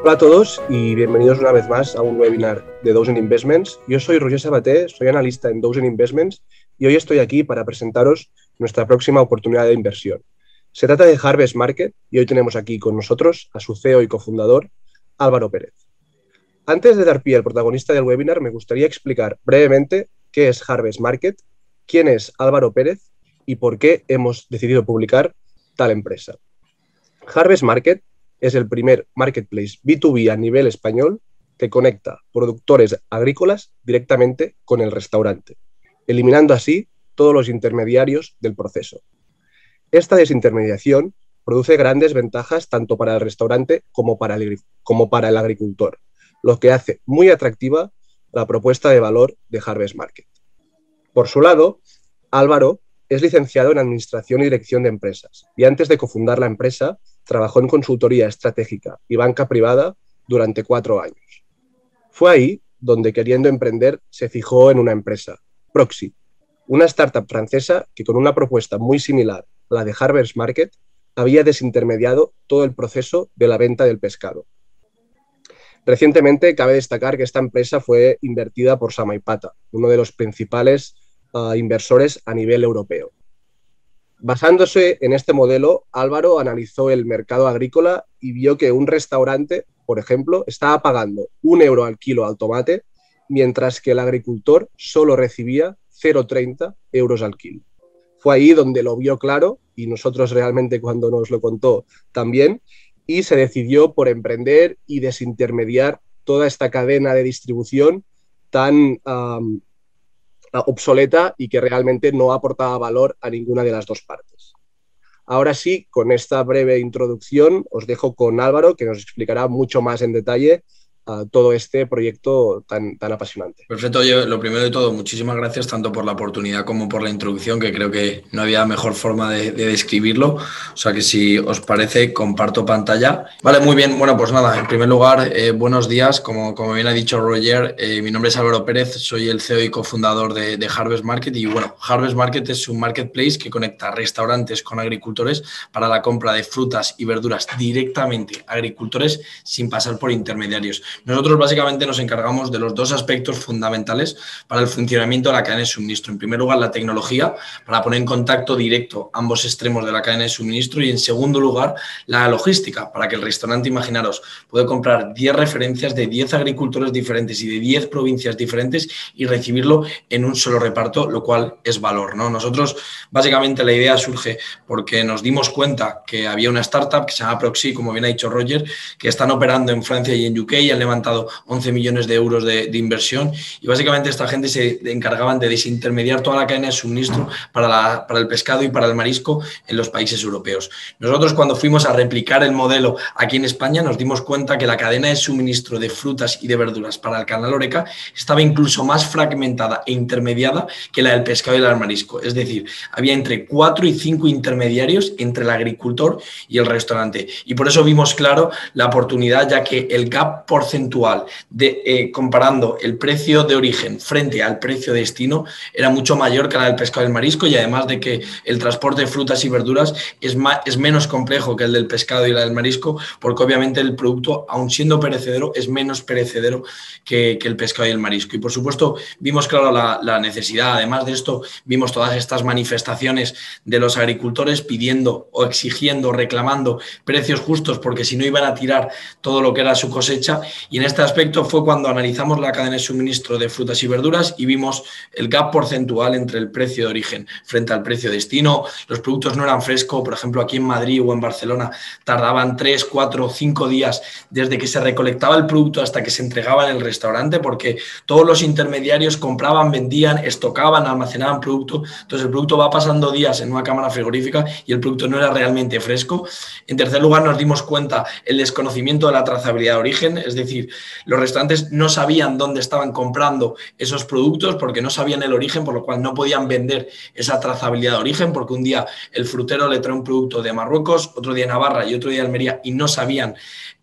Hola a todos y bienvenidos una vez más a un webinar de Dozen Investments. Yo soy Roger Sabaté, soy analista en Dozen Investments y hoy estoy aquí para presentaros nuestra próxima oportunidad de inversión. Se trata de Harvest Market y hoy tenemos aquí con nosotros a su CEO y cofundador, Álvaro Pérez. Antes de dar pie al protagonista del webinar, me gustaría explicar brevemente qué es Harvest Market, quién es Álvaro Pérez y por qué hemos decidido publicar tal empresa. Harvest Market es el primer marketplace B2B a nivel español que conecta productores agrícolas directamente con el restaurante, eliminando así todos los intermediarios del proceso. Esta desintermediación produce grandes ventajas tanto para el restaurante como para el, como para el agricultor, lo que hace muy atractiva la propuesta de valor de Harvest Market. Por su lado, Álvaro es licenciado en Administración y Dirección de Empresas y antes de cofundar la empresa trabajó en consultoría estratégica y banca privada durante cuatro años. Fue ahí donde, queriendo emprender, se fijó en una empresa, Proxy, una startup francesa que con una propuesta muy similar a la de Harvest Market había desintermediado todo el proceso de la venta del pescado. Recientemente cabe destacar que esta empresa fue invertida por Samaipata, uno de los principales uh, inversores a nivel europeo. Basándose en este modelo, Álvaro analizó el mercado agrícola y vio que un restaurante, por ejemplo, estaba pagando un euro al kilo al tomate, mientras que el agricultor solo recibía 0,30 euros al kilo. Fue ahí donde lo vio claro y nosotros realmente cuando nos lo contó también, y se decidió por emprender y desintermediar toda esta cadena de distribución tan obsoleta y que realmente no aportaba valor a ninguna de las dos partes. Ahora sí, con esta breve introducción, os dejo con Álvaro, que nos explicará mucho más en detalle todo este proyecto tan, tan apasionante. Perfecto, yo lo primero de todo, muchísimas gracias tanto por la oportunidad como por la introducción, que creo que no había mejor forma de, describirlo. O sea que si os parece, comparto pantalla. Vale, muy bien. Bueno, pues nada, en primer lugar, eh, buenos días. Como, como bien ha dicho Roger, eh, mi nombre es Álvaro Pérez, soy el CEO y cofundador de, de Harvest Market. Y bueno, Harvest Market es un marketplace que conecta restaurantes con agricultores para la compra de frutas y verduras directamente a agricultores sin pasar por intermediarios. Nosotros básicamente nos encargamos de los dos aspectos fundamentales para el funcionamiento de la cadena de suministro. En primer lugar, la tecnología, para poner en contacto directo ambos extremos de la cadena de suministro. Y en segundo lugar, la logística, para que el restaurante, imaginaros, puede comprar 10 referencias de 10 agricultores diferentes y de 10 provincias diferentes y recibirlo en un solo reparto, lo cual es valor. ¿no? Nosotros, básicamente, la idea surge porque nos dimos cuenta que había una startup que se llama Proxy, como bien ha dicho Roger, que están operando en Francia y en UK y han levantado 11 millones de euros de, inversión y básicamente esta gente se encargaban de desintermediar toda la cadena de suministro para, para el pescado y para el marisco en los países europeos. Nosotros cuando fuimos a replicar el modelo aquí en España nos dimos cuenta que la cadena de suministro de frutas y de verduras para el canal Oreca estaba incluso más fragmentada e intermediada que la del pescado y el marisco. Es decir, había entre 4 y 5 intermediarios entre el agricultor y el restaurante. Y por eso vimos claro la oportunidad, ya que el gap porcentual de, eh, comparando el precio de origen frente al precio de destino era mucho mayor que la del pescado y el marisco y además de que el transporte de frutas y verduras es, es menos complejo que el del pescado y la del marisco porque obviamente el producto, aun siendo perecedero, es menos perecedero que, el pescado y el marisco. Y por supuesto vimos claro la, la necesidad, además de esto vimos todas estas manifestaciones de los agricultores pidiendo o exigiendo, reclamando precios justos porque si no iban a tirar todo lo que era su cosecha y en este aspecto fue cuando analizamos la cadena de suministro de frutas y verduras y vimos el gap porcentual entre el precio de origen frente al precio de destino. Los productos no eran frescos, por ejemplo, aquí en Madrid o en Barcelona tardaban 3, 4, 5 días desde que se recolectaba el producto hasta que se entregaba en el restaurante, porque todos los intermediarios compraban, vendían, estocaban, almacenaban producto. Entonces el producto va pasando días en una cámara frigorífica y el producto no era realmente fresco. En tercer lugar, nos dimos cuenta el desconocimiento de la trazabilidad de origen, es decir, decir, los restaurantes no sabían dónde estaban comprando esos productos porque no sabían el origen, por lo cual no podían vender esa trazabilidad de origen, porque un día el frutero le trae un producto de Marruecos, otro día Navarra y otro día Almería y no sabían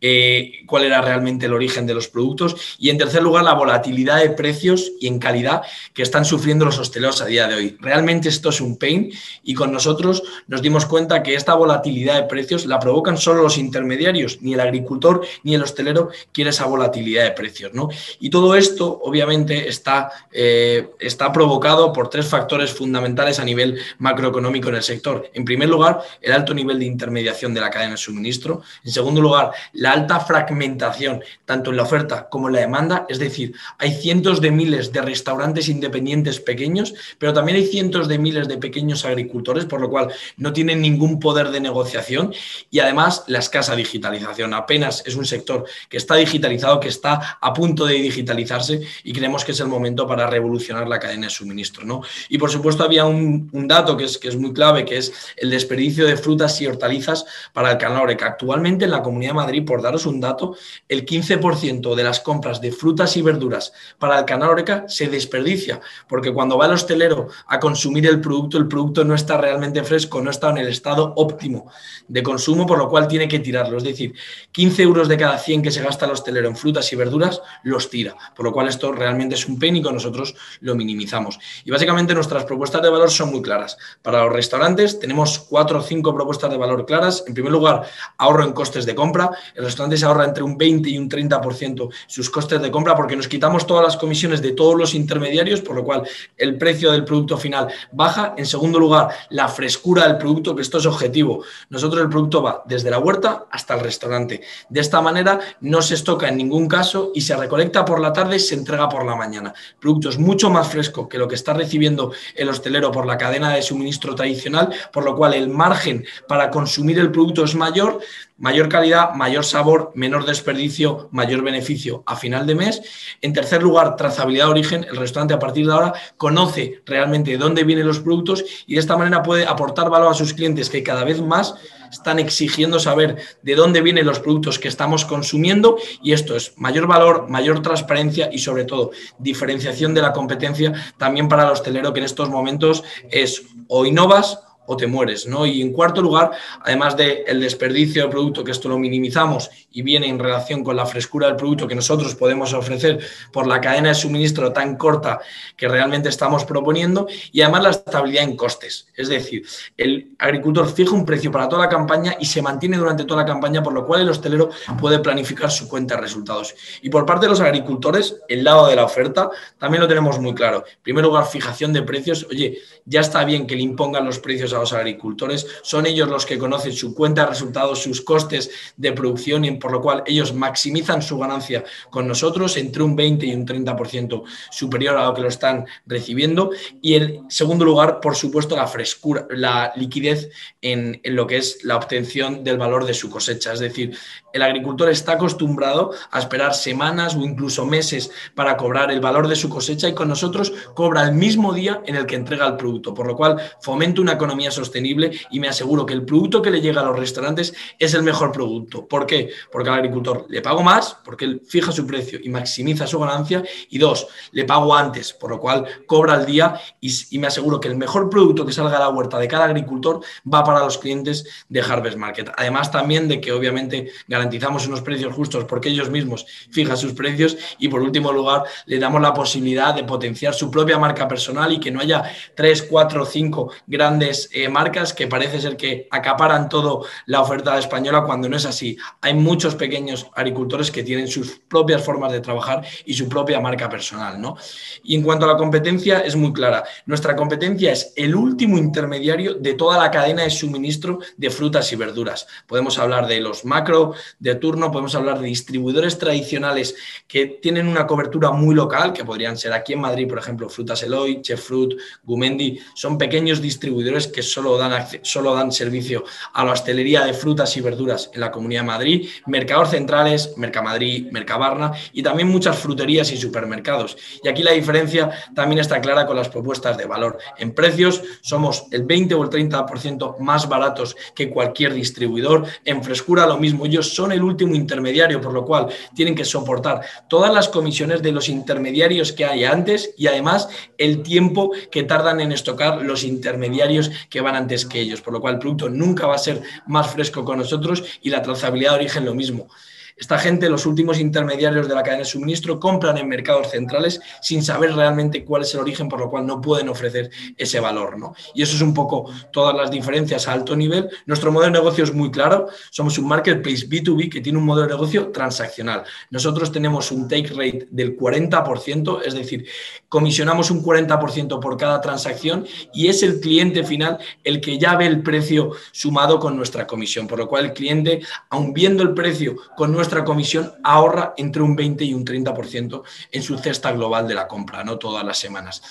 eh, cuál era realmente el origen de los productos. Y en tercer lugar, la volatilidad de precios y en calidad que están sufriendo los hosteleros a día de hoy. Realmente esto es un pain y con nosotros nos dimos cuenta que esta volatilidad de precios la provocan solo los intermediarios, ni el agricultor ni el hostelero quiere esa volatilidad de precios. ¿no? Y todo esto, obviamente, está, eh, está provocado por tres factores fundamentales a nivel macroeconómico en el sector. En primer lugar, el alto nivel de intermediación de la cadena de suministro. En segundo lugar, alta fragmentación, tanto en la oferta como en la demanda. Es decir, hay cientos de miles de restaurantes independientes pequeños, pero también hay cientos de miles de pequeños agricultores, por lo cual no tienen ningún poder de negociación. Y además, la escasa digitalización. Apenas es un sector que está digitalizado, que está a punto de digitalizarse y creemos que es el momento para revolucionar la cadena de suministro. ¿no? Y por supuesto, había un, dato que es, que es muy clave, que es el desperdicio de frutas y hortalizas para el canal Oreca. Actualmente en la Comunidad de Madrid, por daros un dato, el 15% de las compras de frutas y verduras para el canal Oreca se desperdicia, porque cuando va el hostelero a consumir el producto, el producto no está realmente fresco, no está en el estado óptimo de consumo, por lo cual tiene que tirarlo. Es decir, 15 euros de cada 100 que se gasta el hostelero en frutas y verduras los tira, por lo cual esto realmente es un pénico, nosotros lo minimizamos. Y básicamente nuestras propuestas de valor son muy claras. Para los restaurantes tenemos cuatro o cinco propuestas de valor claras. En primer lugar, ahorro en costes de compra. Restaurante se ahorra entre un 20 y un 30% sus costes de compra porque nos quitamos todas las comisiones de todos los intermediarios, por lo cual el precio del producto final baja. En segundo lugar, la frescura del producto, que esto es objetivo. Nosotros el producto va desde la huerta hasta el restaurante. De esta manera no se estoca en ningún caso y se recolecta por la tarde y se entrega por la mañana. Producto es mucho más fresco que lo que está recibiendo el hostelero por la cadena de suministro tradicional, por lo cual el margen para consumir el producto es mayor, mayor calidad, mayor sabor, menor desperdicio, mayor beneficio a final de mes. En tercer lugar, trazabilidad de origen. El restaurante a partir de ahora conoce realmente de dónde vienen los productos y de esta manera puede aportar valor a sus clientes que cada vez más están exigiendo saber de dónde vienen los productos que estamos consumiendo y esto es mayor valor, mayor transparencia y sobre todo diferenciación de la competencia también para el hostelero que en estos momentos es o innovas o te mueres, ¿no? Y en cuarto lugar, además del desperdicio del producto, que esto lo minimizamos y viene en relación con la frescura del producto que nosotros podemos ofrecer por la cadena de suministro tan corta que realmente estamos proponiendo, y además la estabilidad en costes. Es decir, el agricultor fija un precio para toda la campaña y se mantiene durante toda la campaña, por lo cual el hostelero puede planificar su cuenta de resultados. Y por parte de los agricultores, el lado de la oferta también lo tenemos muy claro. En primer lugar, fijación de precios. Oye, ya está bien que le impongan los precios a los agricultores, son ellos los que conocen su cuenta de resultados, sus costes de producción y por lo cual ellos maximizan su ganancia con nosotros entre un 20 y un 30% superior a lo que lo están recibiendo. Y en segundo lugar, por supuesto, la frescura, la liquidez en, en lo que es la obtención del valor de su cosecha. Es decir, el agricultor está acostumbrado a esperar semanas o incluso meses para cobrar el valor de su cosecha y con nosotros cobra el mismo día en el que entrega el producto, por lo cual fomenta una economía sostenible y me aseguro que el producto que le llega a los restaurantes es el mejor producto. ¿Por qué? Porque al agricultor le pago más, porque él fija su precio y maximiza su ganancia y dos, le pago antes, por lo cual cobra el día y, y me aseguro que el mejor producto que salga a la huerta de cada agricultor va para los clientes de Harvest Market. Además también de que obviamente garantizamos unos precios justos porque ellos mismos fijan sus precios y por último lugar le damos la posibilidad de potenciar su propia marca personal y que no haya tres, cuatro, cinco grandes eh, marcas que parece ser que acaparan todo la oferta española cuando no es así. Hay muchos pequeños agricultores que tienen sus propias formas de trabajar y su propia marca personal. ¿no? Y en cuanto a la competencia es muy clara. Nuestra competencia es el último intermediario de toda la cadena de suministro de frutas y verduras. Podemos hablar de los macro, de turno, podemos hablar de distribuidores tradicionales que tienen una cobertura muy local, que podrían ser aquí en Madrid, por ejemplo, Frutas Eloy, Chef Fruit, Gumendi, son pequeños distribuidores que solo dan, solo dan servicio a la hostelería de frutas y verduras en la Comunidad de Madrid, mercados centrales, Mercamadrid, Mercabarna y también muchas fruterías y supermercados. Y aquí la diferencia también está clara con las propuestas de valor. En precios somos el 20 o el 30% más baratos que cualquier distribuidor, en frescura lo mismo, ellos son el último intermediario, por lo cual tienen que soportar todas las comisiones de los intermediarios que hay antes y además el tiempo que tardan en estocar los intermediarios que van antes que ellos, por lo cual el producto nunca va a ser más fresco con nosotros y la trazabilidad de origen lo mismo. Esta gente, los últimos intermediarios de la cadena de suministro, compran en mercados centrales sin saber realmente cuál es el origen, por lo cual no pueden ofrecer ese valor. ¿no? Y eso es un poco todas las diferencias a alto nivel. Nuestro modelo de negocio es muy claro. Somos un marketplace B2B que tiene un modelo de negocio transaccional. Nosotros tenemos un take rate del 40%, es decir, comisionamos un 40% por cada transacción y es el cliente final el que ya ve el precio sumado con nuestra comisión. Por lo cual el cliente, aun viendo el precio con nuestra nuestra comisión ahorra entre un 20 y un 30% en su cesta global de la compra, no todas las semanas.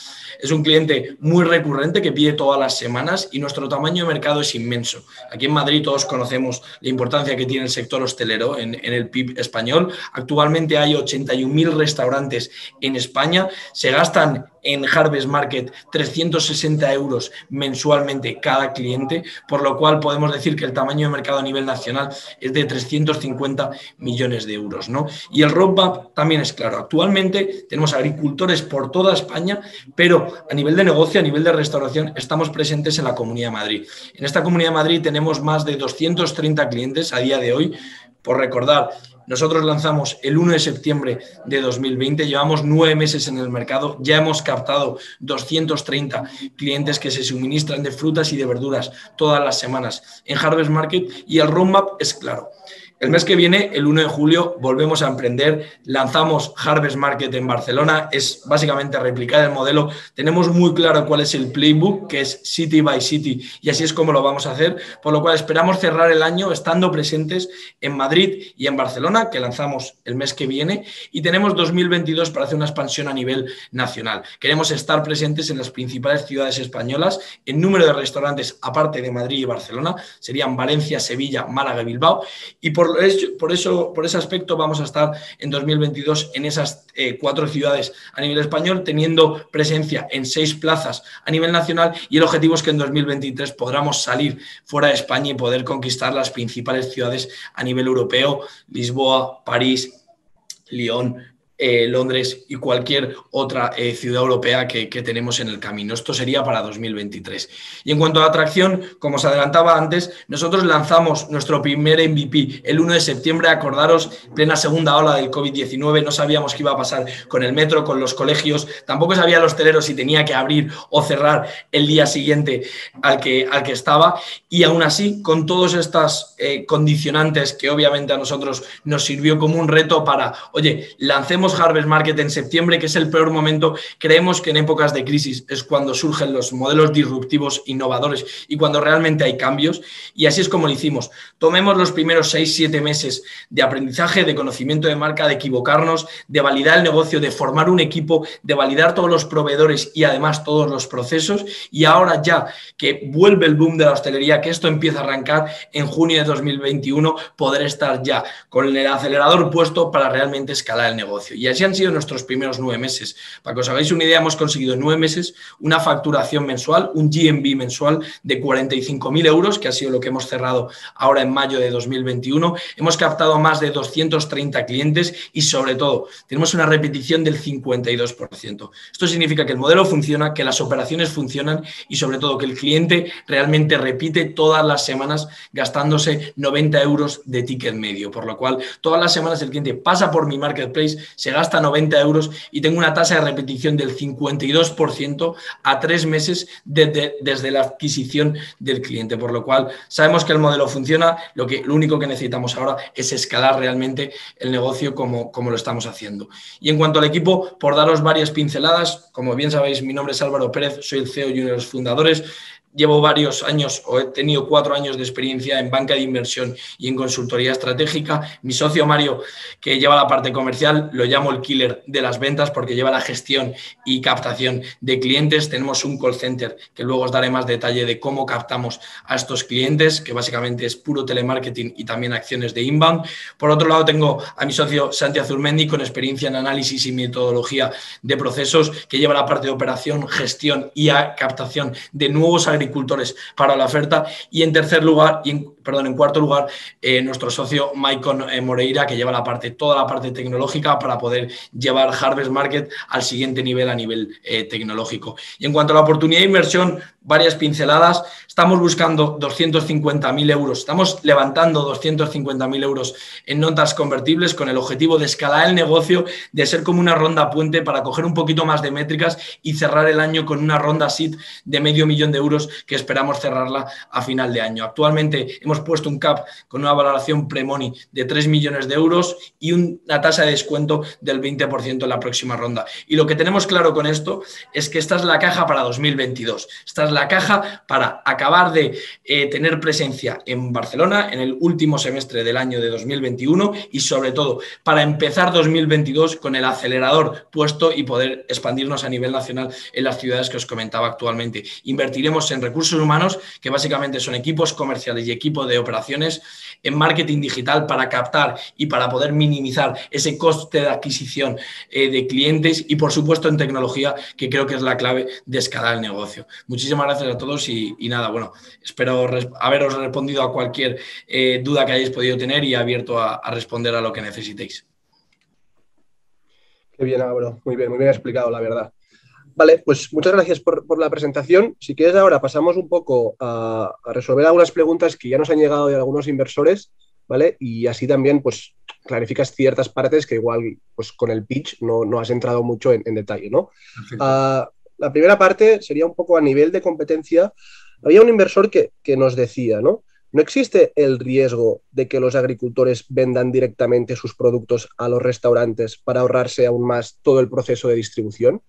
Es un cliente muy recurrente que pide todas las semanas y nuestro tamaño de mercado es inmenso. Aquí en Madrid todos conocemos la importancia que tiene el sector hostelero en, en el PIB español. Actualmente hay 81.000 restaurantes en España. Se gastan en Harvest Market 360 euros mensualmente cada cliente, por lo cual podemos decir que el tamaño de mercado a nivel nacional es de 350 millones de euros. ¿no? Y el roadmap también es claro. Actualmente tenemos agricultores por toda España, pero a nivel de negocio, a nivel de restauración, estamos presentes en la Comunidad de Madrid. En esta Comunidad de Madrid tenemos más de 230 clientes a día de hoy. Por recordar, nosotros lanzamos el 1 de septiembre de 2020, llevamos nueve meses en el mercado, ya hemos captado 230 clientes que se suministran de frutas y de verduras todas las semanas en Harvest Market y el roadmap es claro. El mes que viene, el 1 de julio, volvemos a emprender. Lanzamos Harvest Market en Barcelona. Es básicamente replicar el modelo. Tenemos muy claro cuál es el playbook, que es City by City, y así es como lo vamos a hacer. Por lo cual esperamos cerrar el año estando presentes en Madrid y en Barcelona, que lanzamos el mes que viene. Y tenemos 2022 para hacer una expansión a nivel nacional. Queremos estar presentes en las principales ciudades españolas. En número de restaurantes, aparte de Madrid y Barcelona, serían Valencia, Sevilla, Málaga y Bilbao. Y por por, eso, por ese aspecto vamos a estar en 2022 en esas eh, cuatro ciudades a nivel español, teniendo presencia en seis plazas a nivel nacional y el objetivo es que en 2023 podamos salir fuera de España y poder conquistar las principales ciudades a nivel europeo, Lisboa, París, Lyon, eh, Londres y cualquier otra eh, ciudad europea que, tenemos en el camino. Esto sería para 2023. Y en cuanto a atracción, como os adelantaba antes, nosotros lanzamos nuestro primer MVP el 1 de septiembre. Acordaros, plena segunda ola del COVID-19, no sabíamos qué iba a pasar con el metro, con los colegios, tampoco sabía los teleros si tenía que abrir o cerrar el día siguiente al que, al que estaba. Y aún así, con todos estas eh, condicionantes que obviamente a nosotros nos sirvió como un reto para, oye, lancemos Harvest Market en septiembre, que es el peor momento, creemos que en épocas de crisis es cuando surgen los modelos disruptivos, innovadores y cuando realmente hay cambios. Y así es como lo hicimos. Tomemos los primeros seis, siete meses de aprendizaje, de conocimiento de marca, de equivocarnos, de validar el negocio, de formar un equipo, de validar todos los proveedores y además todos los procesos. Y ahora ya que vuelve el boom de la hostelería, que esto empieza a arrancar en junio de 2021, poder estar ya con el acelerador puesto para realmente escalar el negocio. Y así han sido nuestros primeros nueve meses. Para que os hagáis una idea, hemos conseguido en nueve meses una facturación mensual, un GMB mensual de 45.000 euros, que ha sido lo que hemos cerrado ahora en mayo de 2021. Hemos captado más de 230 clientes y sobre todo tenemos una repetición del 52%. Esto significa que el modelo funciona, que las operaciones funcionan y sobre todo que el cliente realmente repite todas las semanas gastándose 90 euros de ticket medio. Por lo cual, todas las semanas el cliente pasa por mi marketplace, se gasta 90 euros y tengo una tasa de repetición del 52% a tres meses desde, la adquisición del cliente. Por lo cual, sabemos que el modelo funciona, lo, que, lo único que necesitamos ahora es escalar realmente el negocio como, como lo estamos haciendo. Y en cuanto al equipo, por daros varias pinceladas, como bien sabéis, mi nombre es Álvaro Pérez, soy el CEO y uno de los fundadores llevo varios años o he tenido cuatro años de experiencia en banca de inversión y en consultoría estratégica. Mi socio Mario, que lleva la parte comercial, lo llamo el killer de las ventas porque lleva la gestión y captación de clientes. Tenemos un call center que luego os daré más detalle de cómo captamos a estos clientes, que básicamente es puro telemarketing y también acciones de inbound. Por otro lado, tengo a mi socio Santi Azurmendi con experiencia en análisis y metodología de procesos, que lleva la parte de operación, gestión y captación de nuevos agricultores agricultores para la oferta. Y en tercer lugar, y perdón, en cuarto lugar, eh, nuestro socio Maicon eh, Moreira, que lleva la parte, toda la parte tecnológica para poder llevar Harvest Market al siguiente nivel a nivel tecnológico. Y en cuanto a la oportunidad de inversión, varias pinceladas. Estamos buscando 250.000 euros, estamos levantando 250.000 euros en notas convertibles con el objetivo de escalar el negocio, de ser como una ronda puente para coger un poquito más de métricas y cerrar el año con una ronda SIT de medio millón de euros que esperamos cerrarla a final de año. Actualmente hemos puesto un CAP con una valoración pre-money de 3 millones de euros y una tasa de descuento del 20% en la próxima ronda. Y lo que tenemos claro con esto es que esta es la caja para 2022. Esta es la caja para acabar de eh, tener presencia en Barcelona en el último semestre del año de 2021 y sobre todo para empezar 2022 con el acelerador puesto y poder expandirnos a nivel nacional en las ciudades que os comentaba actualmente. Invertiremos en recursos humanos, que básicamente son equipos comerciales y equipos de operaciones, en marketing digital para captar y para poder minimizar ese coste de adquisición eh, de clientes y por supuesto en tecnología, que creo que es la clave de escalar el negocio. Muchísimas gracias a todos y, nada, bueno, espero haberos respondido a cualquier eh, duda que hayáis podido tener y abierto a, responder a lo que necesitéis. Qué bien, Álvaro. Muy bien, muy bien explicado, la verdad. Vale, pues muchas gracias por, la presentación. Si quieres ahora pasamos un poco a, resolver algunas preguntas que ya nos han llegado de algunos inversores, ¿vale? Y así también, pues, clarificas ciertas partes que igual, pues, con el pitch no, no has entrado mucho en, detalle, ¿no? la primera parte sería un poco a nivel de competencia. Había un inversor que, nos decía, ¿no? ¿No existe el riesgo de que los agricultores vendan directamente sus productos a los restaurantes para ahorrarse aún más todo el proceso de distribución?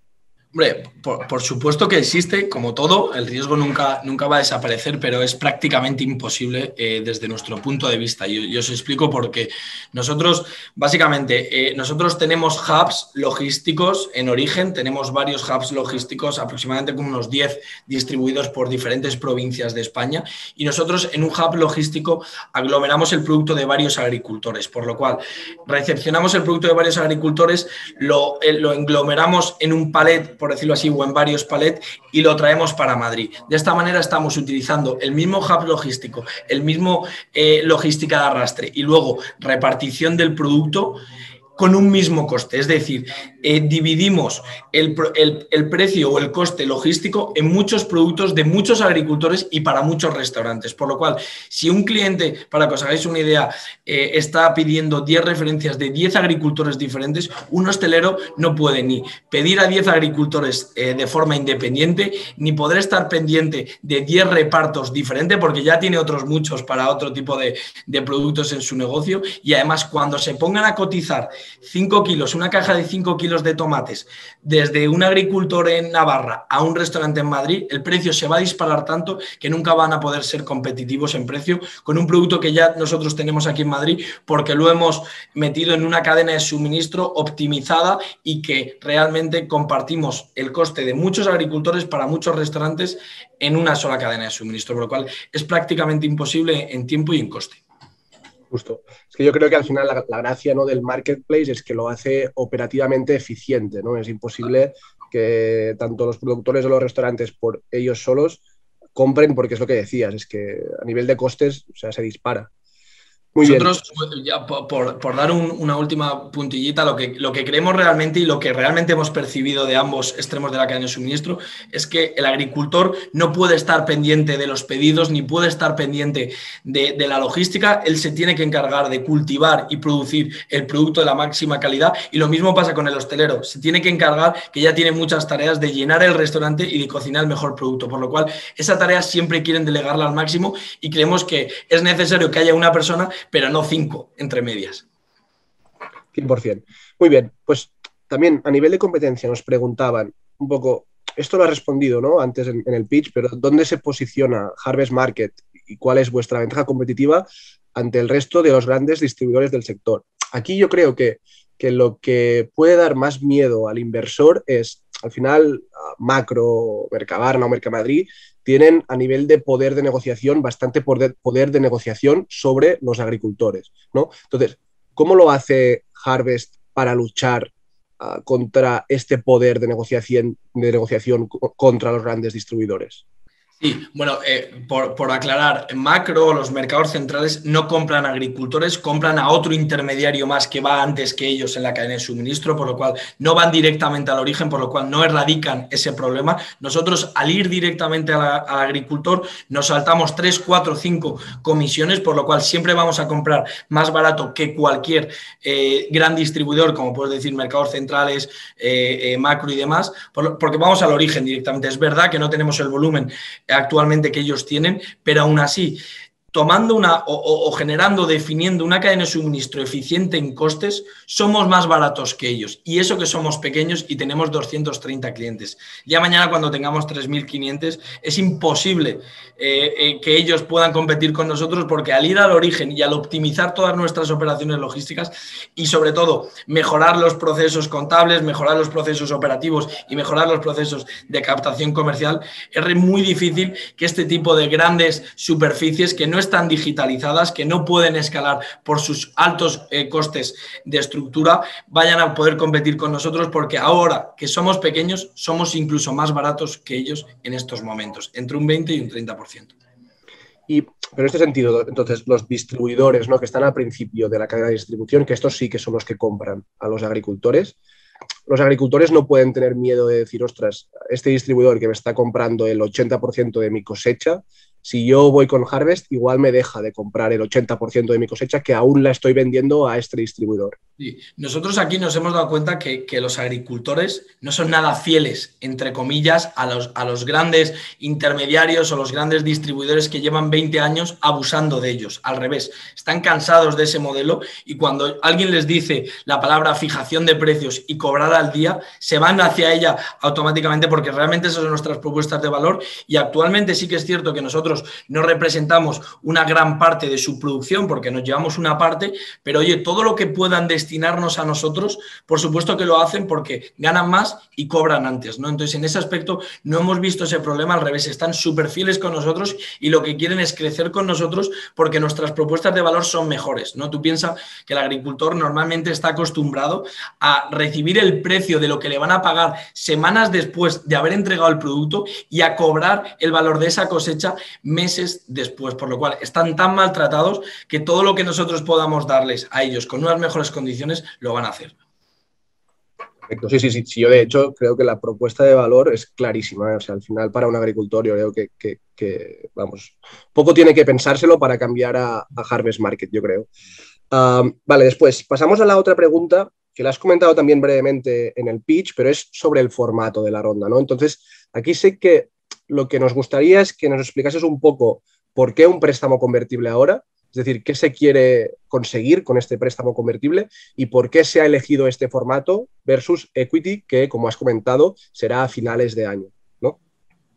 Hombre, por, supuesto que existe, como todo, el riesgo nunca, nunca va a desaparecer, pero es prácticamente imposible eh, desde nuestro punto de vista. Yo, os explico por qué. Nosotros, básicamente, eh, nosotros tenemos hubs logísticos en origen, tenemos varios hubs logísticos, aproximadamente como unos 10 distribuidos por diferentes provincias de España, y nosotros en un hub logístico aglomeramos el producto de varios agricultores, por lo cual recepcionamos el producto de varios agricultores, lo, eh, lo englomeramos en un palet, por decirlo así, o en varios palets y lo traemos para Madrid. De esta manera estamos utilizando el mismo hub logístico, el mismo eh, logística de arrastre y luego repartición del producto con un mismo coste. Es decir, eh, dividimos el, precio o el coste logístico en muchos productos de muchos agricultores y para muchos restaurantes. Por lo cual, si un cliente, para que os hagáis una idea, eh, está pidiendo 10 referencias de 10 agricultores diferentes, un hostelero no puede ni pedir a 10 agricultores eh, de forma independiente, ni poder estar pendiente de 10 repartos diferentes, porque ya tiene otros muchos para otro tipo de, de productos en su negocio. Y además, cuando se pongan a cotizar 5 kilos, una caja de 5 kilos de tomates desde un agricultor en Navarra a un restaurante en Madrid, el precio se va a disparar tanto que nunca van a poder ser competitivos en precio con un producto que ya nosotros tenemos aquí en Madrid porque lo hemos metido en una cadena de suministro optimizada y que realmente compartimos el coste de muchos agricultores para muchos restaurantes en una sola cadena de suministro, por lo cual es prácticamente imposible en tiempo y en coste. Justo. Es que yo creo que al final la, gracia ¿no? del marketplace es que lo hace operativamente eficiente, ¿no? Es imposible que tanto los productores o los restaurantes por ellos solos compren, porque es lo que decías, es que a nivel de costes o sea, se dispara. Nosotros, ya por, dar una última puntillita, lo que, lo que creemos realmente y lo que realmente hemos percibido de ambos extremos de la cadena de suministro es que el agricultor no puede estar pendiente de los pedidos ni puede estar pendiente de, la logística. Él se tiene que encargar de cultivar y producir el producto de la máxima calidad. Y lo mismo pasa con el hostelero. Se tiene que encargar, que ya tiene muchas tareas, de llenar el restaurante y de cocinar el mejor producto. Por lo cual, esa tarea siempre quieren delegarla al máximo y creemos que es necesario que haya una persona pero no cinco entre medias. 100%. Muy bien, pues también a nivel de competencia nos preguntaban un poco, esto lo ha respondido ¿no? antes en, el pitch, pero ¿dónde se posiciona Harvest Market y cuál es vuestra ventaja competitiva ante el resto de los grandes distribuidores del sector? Aquí yo creo que, que lo que puede dar más miedo al inversor es, al final, Macro, Mercabarna o Mercamadrid tienen a nivel de poder de negociación bastante poder, de negociación sobre los agricultores. ¿no? Entonces, ¿cómo lo hace Harvest para luchar ah, contra este poder de negociación, de negociación contra los grandes distribuidores? Sí, bueno, eh, por, aclarar, macro, los mercados centrales no compran agricultores, compran a otro intermediario más que va antes que ellos en la cadena de suministro, por lo cual no van directamente al origen, por lo cual no erradican ese problema. Nosotros, al ir directamente al agricultor, nos saltamos 3, 4, 5 comisiones, por lo cual siempre vamos a comprar más barato que cualquier eh, gran distribuidor, como puedes decir, mercados centrales, eh, macro y demás, porque vamos al origen directamente. Es verdad que no tenemos el volumen actualmente que ellos tienen, pero aún así tomando una o, generando, definiendo una cadena de suministro eficiente en costes, somos más baratos que ellos. Y eso que somos pequeños y tenemos 230 clientes. Ya mañana cuando tengamos 3.500 es imposible eh, eh, que ellos puedan competir con nosotros porque al ir al origen y al optimizar todas nuestras operaciones logísticas y sobre todo mejorar los procesos contables, mejorar los procesos operativos y mejorar los procesos de captación comercial, es muy difícil que este tipo de grandes superficies que no están digitalizadas, que no pueden escalar por sus altos eh, costes de estructura, vayan a poder competir con nosotros porque ahora que somos pequeños, somos incluso más baratos que ellos en estos momentos, entre un 20 y un 30%. Y, pero en este sentido, entonces, los distribuidores ¿no? que están al principio de la cadena de distribución, que estos sí que son los que compran a los agricultores, los agricultores no pueden tener miedo de decir, ostras, este distribuidor que me está comprando el 80% de mi cosecha, si yo voy con Harvest, igual me deja de comprar el 80% de mi cosecha que aún la estoy vendiendo a este distribuidor. Nosotros aquí nos hemos dado cuenta que, los agricultores no son nada fieles, entre comillas, a los, a los grandes intermediarios o los grandes distribuidores que llevan 20 años abusando de ellos. Al revés, están cansados de ese modelo y cuando alguien les dice la palabra fijación de precios y cobrar al día, se van hacia ella automáticamente porque realmente esas son nuestras propuestas de valor y actualmente sí que es cierto que nosotros no representamos una gran parte de su producción porque nos llevamos una parte, pero oye, todo lo que puedan destinar destinarnos a nosotros, por supuesto que lo hacen porque ganan más y cobran antes, ¿no? Entonces, en ese aspecto no hemos visto ese problema, al revés, están súper fieles con nosotros y lo que quieren es crecer con nosotros porque nuestras propuestas de valor son mejores, ¿no? Tú piensas que el agricultor normalmente está acostumbrado a recibir el precio de lo que le van a pagar semanas después de haber entregado el producto y a cobrar el valor de esa cosecha meses después, por lo cual están tan maltratados que todo lo que nosotros podamos darles a ellos con unas mejores condiciones lo van a hacer. Perfecto. Sí, sí, sí, Yo, de hecho, creo que la propuesta de valor es clarísima. ¿eh? O sea, al final, para un agricultor, yo creo que, vamos, poco tiene que pensárselo para cambiar a, Harvest Market, yo creo. vale, después, pasamos a la otra pregunta, que la has comentado también brevemente en el pitch, pero es sobre el formato de la ronda, ¿no? Entonces, aquí sé que lo que nos gustaría es que nos explicases un poco por qué un préstamo convertible ahora, es decir, ¿qué se quiere conseguir con este préstamo convertible y por qué se ha elegido este formato versus equity, que, como has comentado, será a finales de año?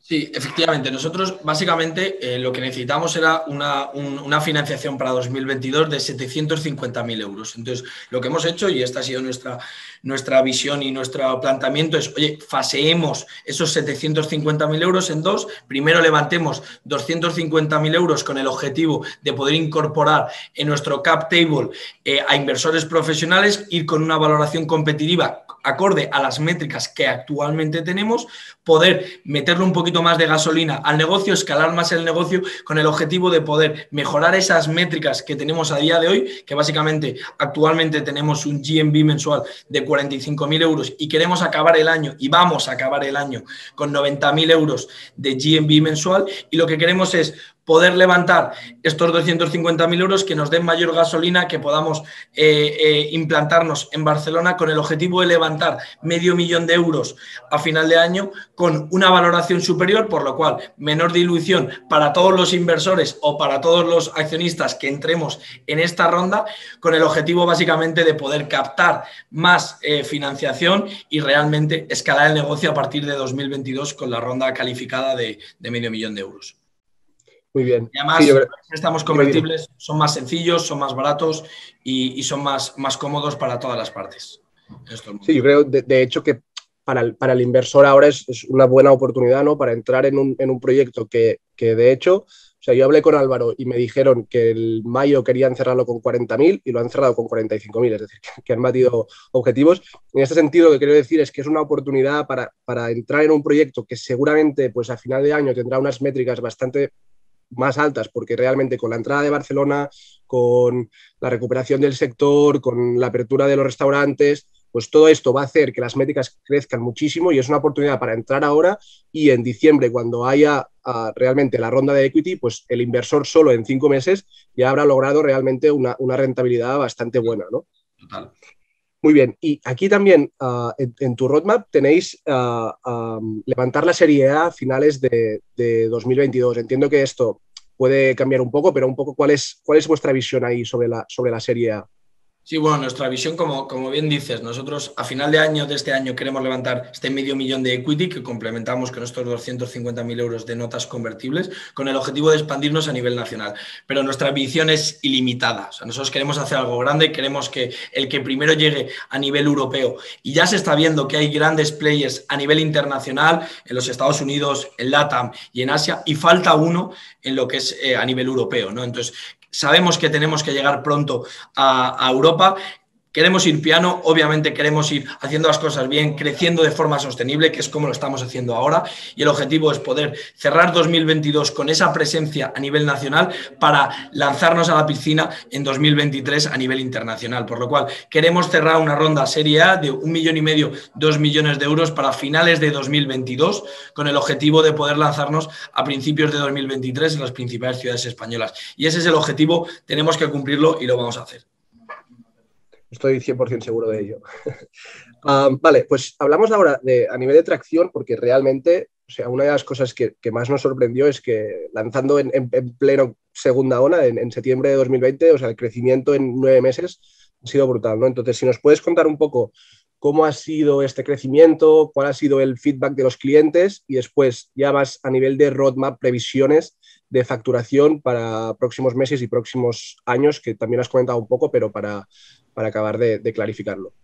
Sí, efectivamente. Nosotros básicamente eh, lo que necesitamos era una, financiación para 2022 de 750.000 euros. Entonces, lo que hemos hecho, y esta ha sido nuestra, nuestra visión y nuestro planteamiento, es, oye, faseemos esos 750.000 euros en dos. Primero levantemos 250.000 euros con el objetivo de poder incorporar en nuestro cap table eh, a inversores profesionales, ir con una valoración competitiva acorde a las métricas que actualmente tenemos, poder meterle un poquito más de gasolina al negocio, escalar más el negocio con el objetivo de poder mejorar esas métricas que tenemos a día de hoy, que básicamente actualmente tenemos un GMB mensual de 45.000 euros y queremos acabar el año y vamos a acabar el año con 90.000 euros de GMB mensual y lo que queremos es poder levantar estos 250.000 euros que nos den mayor gasolina, que podamos eh, eh, implantarnos en Barcelona con el objetivo de levantar medio millón de euros a final de año con una valoración superior, por lo cual menor dilución para todos los inversores o para todos los accionistas que entremos en esta ronda, con el objetivo básicamente de poder captar más eh, financiación y realmente escalar el negocio a partir de 2022 con la ronda calificada de medio millón de euros. Muy bien. Y además, los préstamos convertibles son más sencillos, son más baratos y, son más, más cómodos para todas las partes. Sí, yo creo, de, hecho, que para el, para el, inversor ahora es, una buena oportunidad ¿no? para entrar en un, en un proyecto que, que, de hecho, sea, yo hablé con Álvaro y me dijeron que el mayo querían cerrarlo con 40.000 y lo han cerrado con 45.000, es decir, que han batido objetivos. En este sentido, lo que quiero decir es que es una oportunidad para, para entrar en un proyecto que seguramente pues, a final de año tendrá unas métricas bastante más altas, porque realmente con la entrada de Barcelona, con la recuperación del sector, con la apertura de los restaurantes, pues todo esto va a hacer que las métricas crezcan muchísimo y es una oportunidad para entrar ahora y en diciembre, cuando haya ah, realmente la ronda de equity, pues el inversor solo en cinco meses ya habrá logrado realmente una, rentabilidad bastante buena, ¿no? Total. Muy bien, y aquí también ah, en, tu roadmap tenéis ah, levantar la serie A a finales de, de, 2022. Entiendo que esto puede cambiar un poco, pero un poco cuál es, cuál es vuestra visión ahí sobre la, sobre la serie A. Sí, bueno, nuestra visión, como, como bien dices, nosotros a final de año de este año queremos levantar este medio millón de equity que complementamos con estos 250.000 euros de notas convertibles con el objetivo de expandirnos a nivel nacional. Pero nuestra visión es ilimitada. O sea, nosotros queremos hacer algo grande, queremos que el que primero llegue a nivel europeo y ya se está viendo que hay grandes players a nivel internacional en los Estados Unidos, en LATAM y en Asia y falta uno en lo que es eh, a nivel europeo. ¿no? Entonces, sabemos que tenemos que llegar pronto a, Europa Queremos ir piano, obviamente queremos ir haciendo las cosas bien, creciendo de forma sostenible, que es como lo estamos haciendo ahora, y el objetivo es poder cerrar 2022 con esa presencia a nivel nacional para lanzarnos a la piscina en 2023 a nivel internacional. Por lo cual, queremos cerrar una ronda Serie A de un millón y medio, dos millones de euros para finales de 2022, con el objetivo de poder lanzarnos a principios de 2023 en las principales ciudades españolas. Y ese es el objetivo, tenemos que cumplirlo y lo vamos a hacer. Estoy 100% seguro de ello. Ah, vale, pues hablamos ahora de, a nivel de tracción, porque realmente, o sea, una de las cosas que, más nos sorprendió es que lanzando en, pleno segunda ola, en, septiembre de 2020, o sea, el crecimiento en nueve meses ha sido brutal, ¿no? Entonces, si nos puedes contar un poco cómo ha sido este crecimiento, cuál ha sido el feedback de los clientes y después ya más a nivel de roadmap, previsiones de facturación para próximos meses y próximos años, que también has comentado un poco, pero para, para acabar de, clarificarlo.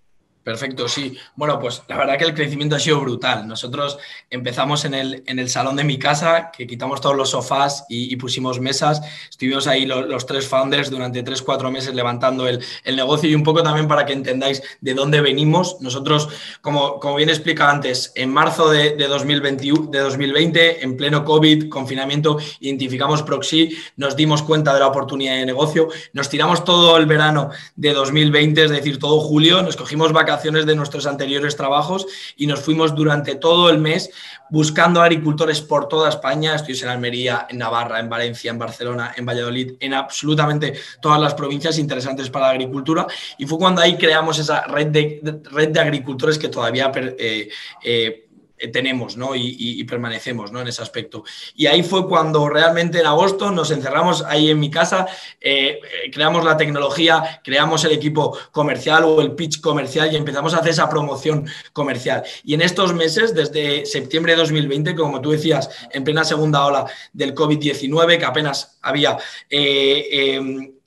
Perfecto, sí. Bueno, pues la verdad que el crecimiento ha sido brutal. Nosotros empezamos en el, en el salón de mi casa, que quitamos todos los sofás y, pusimos mesas. Estuvimos ahí los, tres founders durante tres, cuatro meses levantando el, negocio y un poco también para que entendáis de dónde venimos. Nosotros, como, como bien explicado antes, en marzo de, de, 2021, de 2020, en pleno COVID, confinamiento, identificamos Proxy, nos dimos cuenta de la oportunidad de negocio, nos tiramos todo el verano de 2020, es decir, todo julio, nos cogimos vacaciones de nuestros anteriores trabajos y nos fuimos durante todo el mes buscando agricultores por toda España. Estoy en Almería, en Navarra, en Valencia, en Barcelona, en Valladolid, en absolutamente todas las provincias interesantes para la agricultura. Y fue cuando ahí creamos esa red de, agricultores que todavía eh, eh, tenemos ¿no? y, permanecemos ¿no? en ese aspecto. Y ahí fue cuando realmente en agosto nos encerramos ahí en mi casa, eh, eh, creamos la tecnología, creamos el equipo comercial o el pitch comercial y empezamos a hacer esa promoción comercial. Y en estos meses, desde septiembre de 2020, como tú decías, en plena segunda ola del COVID-19, que apenas había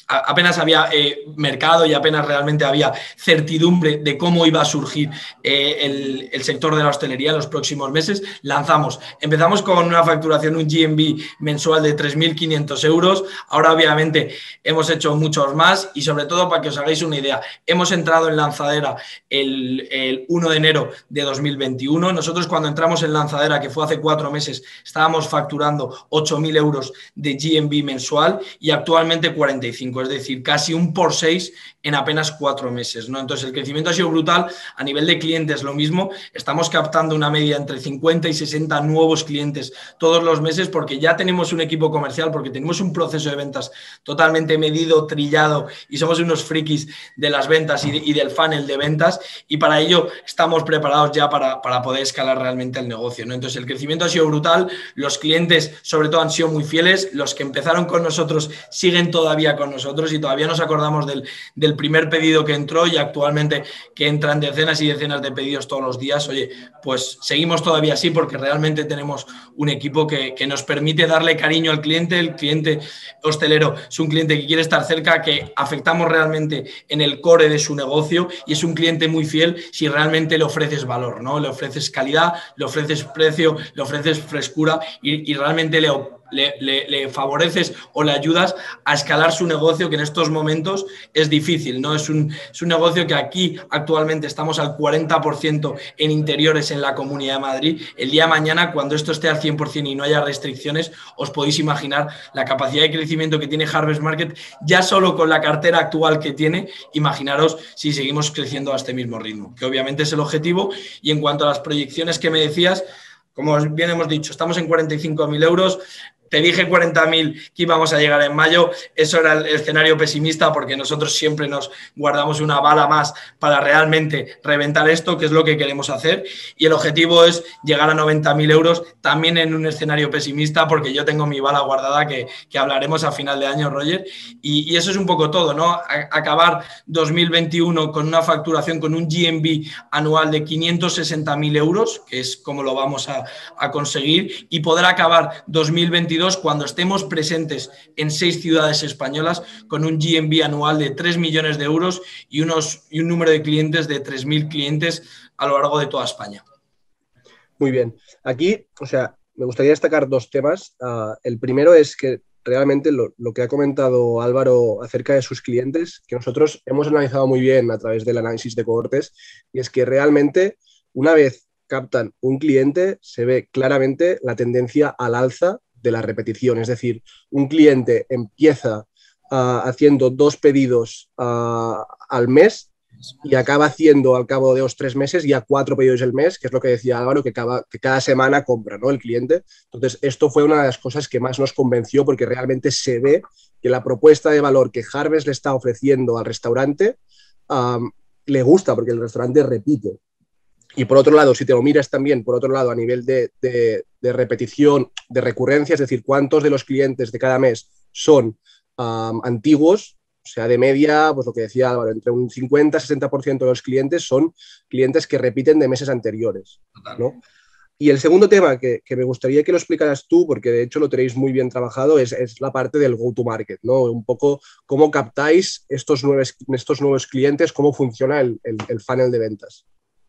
apenas había eh, mercado y apenas realmente había certidumbre de cómo iba a surgir eh, el, sector de la hostelería en los próximos meses, lanzamos. Empezamos con una facturación, un GMB mensual de 3.500 euros. Ahora obviamente hemos hecho muchos más y sobre todo para que os hagáis una idea, hemos entrado en lanzadera el, el 1 de enero de 2021. Nosotros cuando entramos en lanzadera, que fue hace cuatro meses, estábamos facturando 8.000 euros de GMB mensual y actualmente 45 es decir, casi un por seis en apenas cuatro meses. ¿no? Entonces, el crecimiento ha sido brutal. A nivel de clientes, lo mismo. Estamos captando una media entre 50 y 60 nuevos clientes todos los meses porque ya tenemos un equipo comercial, porque tenemos un proceso de ventas totalmente medido, trillado y somos unos frikis de las ventas y, del funnel de ventas. Y para ello estamos preparados ya para, para poder escalar realmente el negocio. ¿no? Entonces, el crecimiento ha sido brutal. Los clientes, sobre todo, han sido muy fieles. Los que empezaron con nosotros siguen todavía con nosotros y todavía nos acordamos del, primer pedido que entró y actualmente que entran decenas y decenas de pedidos todos los días. Oye, pues seguimos todavía así porque realmente tenemos un equipo que, nos permite darle cariño al cliente. El cliente hostelero es un cliente que quiere estar cerca, que afectamos realmente en el core de su negocio y es un cliente muy fiel si realmente le ofreces valor, ¿no? Le ofreces calidad, le ofreces precio, le ofreces frescura y, y realmente le le, favoreces o le ayudas a escalar su negocio, que en estos momentos es difícil, ¿no? Es un, es un negocio que aquí actualmente estamos al 40% en interiores en la Comunidad de Madrid. El día de mañana, cuando esto esté al 100% y no haya restricciones, os podéis imaginar la capacidad de crecimiento que tiene Harvest Market, ya solo con la cartera actual que tiene, imaginaros si seguimos creciendo a este mismo ritmo, que obviamente es el objetivo. Y en cuanto a las proyecciones que me decías, como bien hemos dicho, estamos en 45.000 euros. Te dije 40.000 que íbamos a llegar en mayo. Eso era el escenario pesimista porque nosotros siempre nos guardamos una bala más para realmente reventar esto, que es lo que queremos hacer. Y el objetivo es llegar a 90.000 euros también en un escenario pesimista porque yo tengo mi bala guardada que, hablaremos a final de año, Roger. Y, eso es un poco todo, ¿no? acabar 2021 con una facturación, con un GMB anual de 560.000 euros, que es como lo vamos a, a conseguir, y poder acabar 2021 cuando estemos presentes en seis ciudades españolas con un GMB anual de 3 millones de euros y, unos, y un número de clientes de 3.000 clientes a lo largo de toda España. Muy bien. Aquí, o sea, me gustaría destacar dos temas. Ah, el primero es que realmente lo, lo, que ha comentado Álvaro acerca de sus clientes, que nosotros hemos analizado muy bien a través del análisis de cohortes, y es que realmente una vez captan un cliente, se ve claramente la tendencia al alza de la repetición. Es decir, un cliente empieza ah, haciendo dos pedidos ah, al mes y acaba haciendo al cabo de los tres meses ya cuatro pedidos al mes, que es lo que decía Álvaro, que cada, semana compra ¿no? el cliente. Entonces, esto fue una de las cosas que más nos convenció porque realmente se ve que la propuesta de valor que Harvest le está ofreciendo al restaurante ah, le gusta porque el restaurante repite. Y por otro lado, si te lo miras también, por otro lado, a nivel de, repetición, de recurrencia, es decir, cuántos de los clientes de cada mes son antiguos, o sea, de media, pues lo que decía Álvaro, entre un 50-60% de los clientes son clientes que repiten de meses anteriores. ¿no? Y el segundo tema que, me gustaría que lo explicaras tú, porque de hecho lo tenéis muy bien trabajado, es, la parte del go-to-market, ¿no? Un poco cómo captáis estos nuevos, estos nuevos clientes, cómo funciona el funnel de ventas.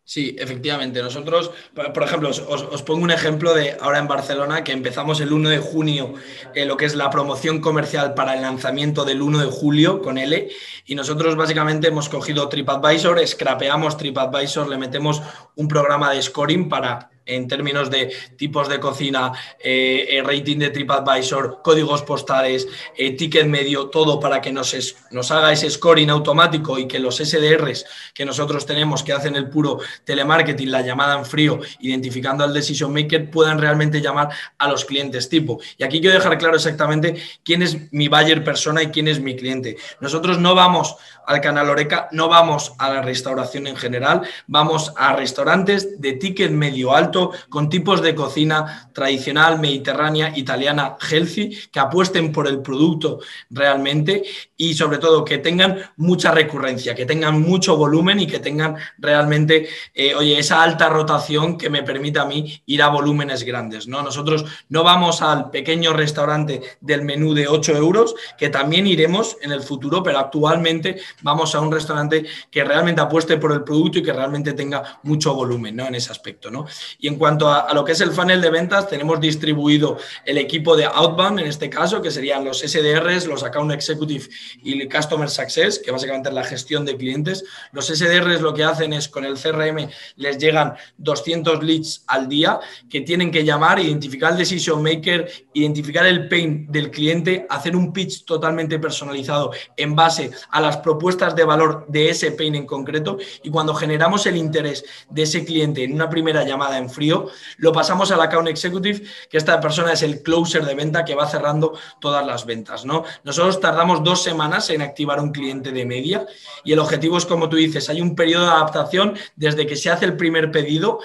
Sí, efectivamente. Nosotros, por ejemplo, os, pongo un ejemplo de ahora en Barcelona, que empezamos el 1 de junio, eh, lo que es la promoción comercial para el lanzamiento del 1 de julio con L. Y nosotros básicamente hemos cogido TripAdvisor, scrapeamos TripAdvisor, le metemos un programa de scoring para en términos de tipos de cocina, eh, eh, rating de TripAdvisor, códigos postales, eh, ticket medio, todo para que nos, nos haga ese scoring automático y que los SDRs que nosotros tenemos que hacen el puro telemarketing, la llamada en frío, identificando al decision maker, puedan realmente llamar a los clientes tipo. Y aquí quiero dejar claro exactamente quién es mi buyer persona y quién es mi cliente. Nosotros no vamos al canal Oreca, no vamos a la restauración en general, vamos a restaurantes de ticket medio alto con tipos de cocina tradicional, mediterránea, italiana, healthy, que apuesten por el producto realmente y sobre todo que tengan mucha recurrencia, que tengan mucho volumen y que tengan realmente, eh, oye, esa alta rotación que me permita a mí ir a volúmenes grandes. ¿no? Nosotros no vamos al pequeño restaurante del menú de 8 euros, que también iremos en el futuro, pero actualmente vamos a un restaurante que realmente apueste por el producto y que realmente tenga mucho volumen ¿no? en ese aspecto. ¿no? Y en cuanto a, lo que es el funnel de ventas, tenemos distribuido el equipo de outbound, en este caso, que serían los SDRs, los Account Executive y el Customer Success, que básicamente es la gestión de clientes. Los SDRs lo que hacen es con el CRM les llegan 200 leads al día que tienen que llamar, identificar el decision maker, identificar el pain del cliente, hacer un pitch totalmente personalizado en base a las propuestas de valor de ese pain en concreto y cuando generamos el interés de ese cliente en una primera llamada en frío, lo pasamos al account executive, que esta persona es el closer de venta que va cerrando todas las ventas. ¿no? Nosotros tardamos dos semanas en activar un cliente de media y el objetivo es, como tú dices, hay un periodo de adaptación desde que se hace el primer pedido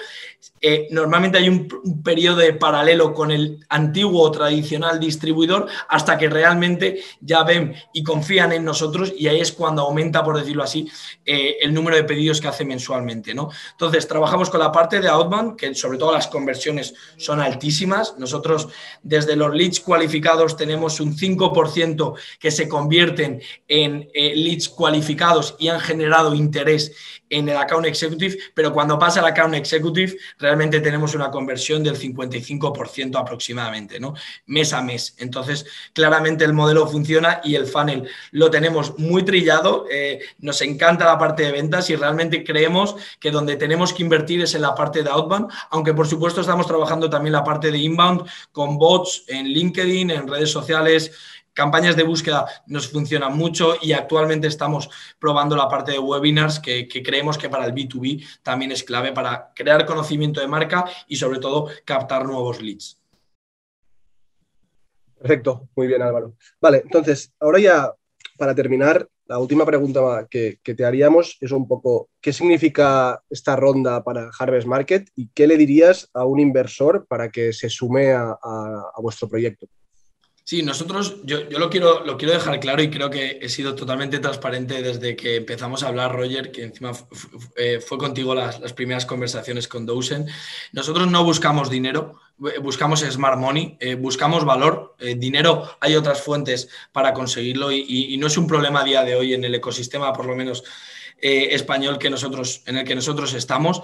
eh, normalmente hay un, periodo de paralelo con el antiguo o tradicional distribuidor hasta que realmente ya ven y confían en nosotros y ahí es cuando aumenta, por decirlo así, eh, el número de pedidos que hace mensualmente. ¿no? Entonces, trabajamos con la parte de outbound, que sobre todo las conversiones son altísimas. Nosotros desde los leads cualificados tenemos un 5% que se convierten en eh, leads cualificados y han generado interés en el account executive, pero cuando pasa al account executive realmente tenemos una conversión del 55% aproximadamente, ¿no? Mes a mes. Entonces, claramente el modelo funciona y el funnel lo tenemos muy trillado, eh, nos encanta la parte de ventas y realmente creemos que donde tenemos que invertir es en la parte de outbound, aunque por supuesto estamos trabajando también la parte de inbound con bots en LinkedIn, en redes sociales, campañas de búsqueda nos funcionan mucho y actualmente estamos probando la parte de webinars que, creemos que para el B2B también es clave para crear conocimiento de marca y sobre todo captar nuevos leads. Perfecto, muy bien Álvaro. Vale, entonces, ahora ya para terminar, la última pregunta que, te haríamos es un poco, ¿qué significa esta ronda para Harvest Market y qué le dirías a un inversor para que se sume a vuestro proyecto? Sí, nosotros, yo, lo, quiero, lo quiero dejar claro y creo que he sido totalmente transparente desde que empezamos a hablar, Roger, que encima eh, fue contigo las, primeras conversaciones con Dawson. Nosotros no buscamos dinero, eh, buscamos smart money, eh, buscamos valor. dinero, hay otras fuentes para conseguirlo y, no es un problema a día de hoy en el ecosistema, por lo menos español que nosotros, en el que nosotros estamos.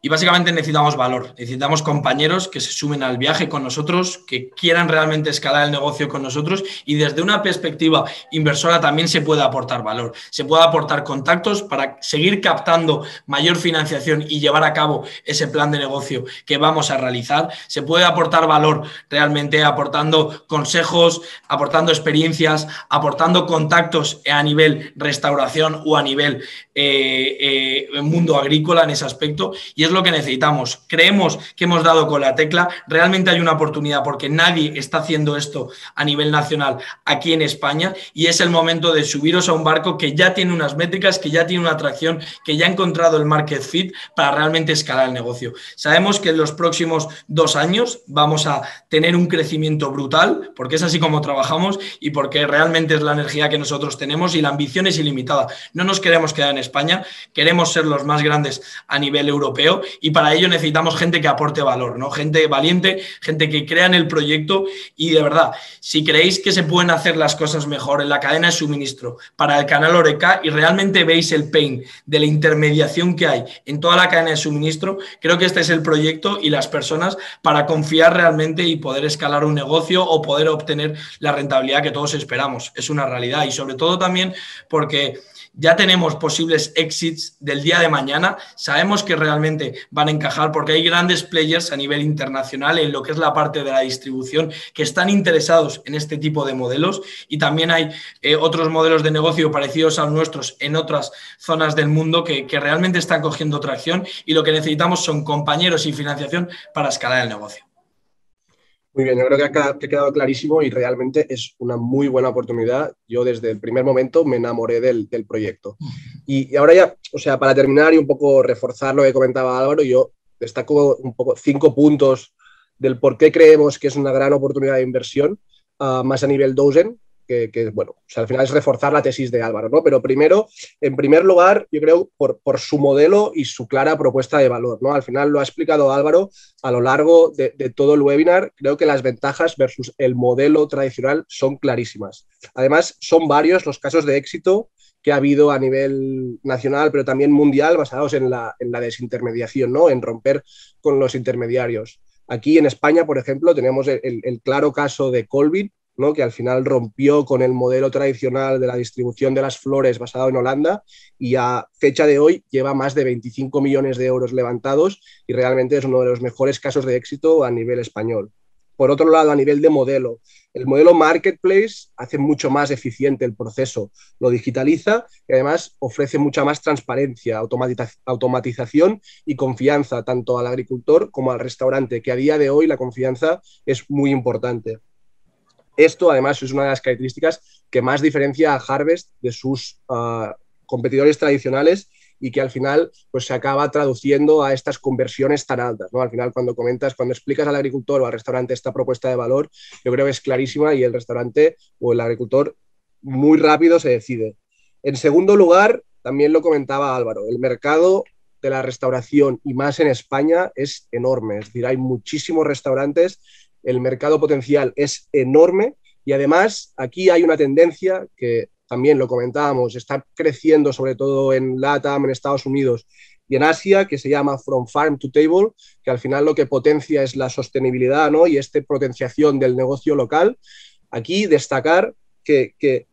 Y básicamente necesitamos valor, necesitamos compañeros que se sumen al viaje con nosotros, que quieran realmente escalar el negocio con nosotros y desde una perspectiva inversora también se puede aportar valor, se puede aportar contactos para seguir captando mayor financiación y llevar a cabo ese plan de negocio que vamos a realizar, se puede aportar valor realmente aportando consejos, aportando experiencias, aportando contactos a nivel restauración o a nivel eh, eh, mundo agrícola en ese aspecto y es lo que necesitamos. Creemos que hemos dado con la tecla, realmente hay una oportunidad porque nadie está haciendo esto a nivel nacional aquí en España y es el momento de subiros a un barco que ya tiene unas métricas, que ya tiene una atracción, que ya ha encontrado el market fit para realmente escalar el negocio. Sabemos que en los próximos dos años vamos a tener un crecimiento brutal porque es así como trabajamos y porque realmente es la energía que nosotros tenemos y la ambición es ilimitada. No nos queremos quedar en España, queremos ser los más grandes a nivel europeo y para ello necesitamos gente que aporte valor, ¿no? Gente valiente, gente que crea en el proyecto y de verdad, si creéis que se pueden hacer las cosas mejor en la cadena de suministro para el canal Oreca y realmente veis el pain de la intermediación que hay en toda la cadena de suministro, creo que este es el proyecto y las personas para confiar realmente y poder escalar un negocio o poder obtener la rentabilidad que todos esperamos. Es una realidad y sobre todo también porque ya tenemos posibles exits del día de mañana, sabemos que realmente van a encajar porque hay grandes players a nivel internacional en lo que es la parte de la distribución que están interesados en este tipo de modelos y también hay eh, otros modelos de negocio parecidos a nuestros en otras zonas del mundo que realmente están cogiendo tracción y lo que necesitamos son compañeros y financiación para escalar el negocio. Muy bien, yo creo que ha, quedado clarísimo y realmente es una muy buena oportunidad. Yo desde el primer momento me enamoré del, proyecto. Y, ahora ya, o sea, para terminar y un poco reforzar lo que comentaba Álvaro, yo destaco un poco cinco puntos del por qué creemos que es una gran oportunidad de inversión, ah, más a nivel dozen, que, bueno, al final es reforzar la tesis de Álvaro, ¿no? Pero primero, en primer lugar, yo creo por, por, su modelo y su clara propuesta de valor, ¿no? Al final lo ha explicado Álvaro a lo largo de, todo el webinar, creo que las ventajas versus el modelo tradicional son clarísimas. Además, son varios los casos de éxito que ha habido a nivel nacional, pero también mundial, basados en la, en la desintermediación, ¿no? En romper con los intermediarios. Aquí en España, por ejemplo, tenemos el, el claro caso de Colvin, que al final rompió con el modelo tradicional de la distribución de las flores basado en Holanda y a fecha de hoy lleva más de 25 millones de euros levantados y realmente es uno de los mejores casos de éxito a nivel español. Por otro lado, a nivel de modelo, el modelo marketplace hace mucho más eficiente el proceso, lo digitaliza y además ofrece mucha más transparencia, automatización y confianza tanto al agricultor como al restaurante, que a día de hoy la confianza es muy importante. Esto, además, es una de las características que más diferencia a Harvest de sus ah, competidores tradicionales y que al final pues, se acaba traduciendo a estas conversiones tan altas. ¿no? Al final, cuando comentas, cuando explicas al agricultor o al restaurante esta propuesta de valor, yo creo que es clarísima y el restaurante o el agricultor muy rápido se decide. En segundo lugar, también lo comentaba Álvaro, el mercado de la restauración y más en España es enorme. Es decir, hay muchísimos restaurantes el mercado potencial es enorme y además aquí hay una tendencia que también lo comentábamos, está creciendo sobre todo en LATAM, en Estados Unidos y en Asia, que se llama From Farm to Table, que al final lo que potencia es la sostenibilidad ¿no? y esta potenciación del negocio local. Aquí destacar que, que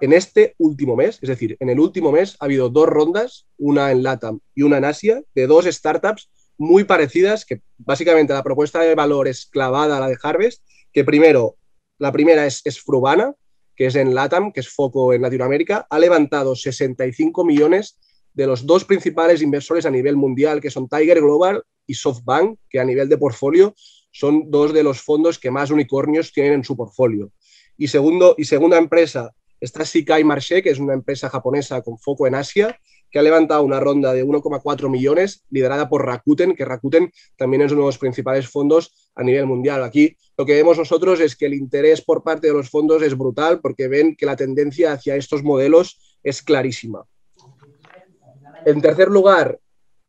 en este último mes, es decir, en el último mes ha habido dos rondas, una en LATAM y una en Asia, de dos startups muy parecidas, que básicamente la propuesta de valor es clavada a la de Harvest, que primero, la primera es, Frubana, que es en LATAM, que es foco en Latinoamérica, ha levantado 65 millones de los dos principales inversores a nivel mundial, que son Tiger Global y SoftBank, que a nivel de portfolio son dos de los fondos que más unicornios tienen en su portfolio. Y, segundo, y segunda empresa está Sikai Marché, que es una empresa japonesa con foco en Asia, que ha levantado una ronda de 1,4 millones liderada por Rakuten, que Rakuten también es uno de los principales fondos a nivel mundial. Aquí lo que vemos nosotros es que el interés por parte de los fondos es brutal porque ven que la tendencia hacia estos modelos es clarísima. En tercer lugar,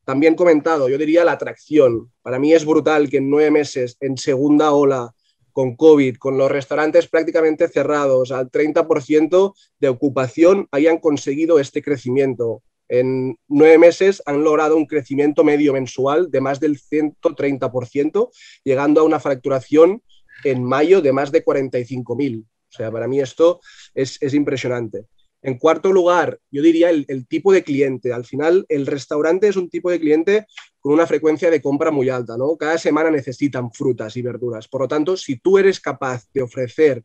también comentado, yo diría la atracción. Para mí es brutal que en nueve meses, en segunda ola, con COVID, con los restaurantes prácticamente cerrados, al 30% de ocupación, hayan conseguido este crecimiento. En nueve meses han logrado un crecimiento medio mensual de más del 130%, llegando a una facturación en mayo de más de 45.000. O sea, para mí esto es, es impresionante. En cuarto lugar, yo diría el, tipo de cliente. Al final, el restaurante es un tipo de cliente con una frecuencia de compra muy alta, ¿no? Cada semana necesitan frutas y verduras. Por lo tanto, si tú eres capaz de ofrecer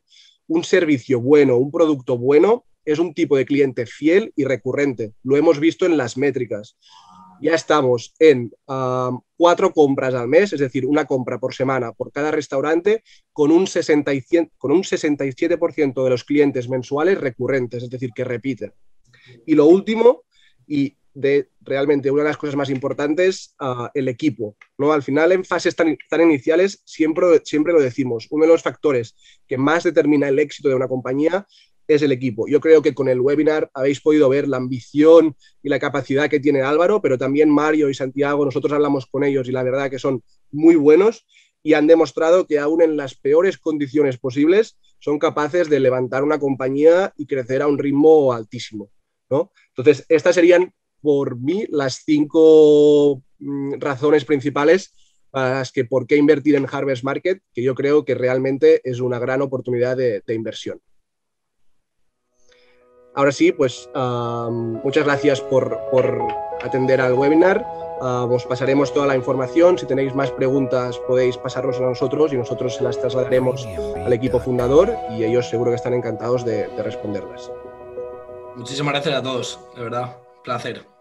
un servicio bueno, un producto bueno, es un tipo de cliente fiel y recurrente. Lo hemos visto en las métricas ya estamos en cuatro compras al mes, es decir, una compra por semana por cada restaurante, con un, 67%, con un 67% de los clientes mensuales recurrentes, es decir, que repiten. Y lo último, y de realmente una de las cosas más importantes, el equipo. ¿no? Al final, en fases tan, tan, iniciales, siempre, siempre lo decimos, uno de los factores que más determina el éxito de una compañía es el equipo. Yo creo que con el webinar habéis podido ver la ambición y la capacidad que tiene Álvaro, pero también Mario y Santiago, nosotros hablamos con ellos y la verdad que son muy buenos y han demostrado que aún en las peores condiciones posibles son capaces de levantar una compañía y crecer a un ritmo altísimo. ¿no? Entonces, estas serían por mí las cinco mm, razones principales para las que por qué invertir en Harvest Market, que yo creo que realmente es una gran oportunidad de inversión. Ahora sí, pues muchas gracias por, atender al webinar. os pasaremos toda la información. Si tenéis más preguntas podéis pasarnos a nosotros y nosotros se las trasladaremos al equipo fundador y ellos seguro que están encantados de responderlas. Muchísimas gracias a todos, de verdad. Placer.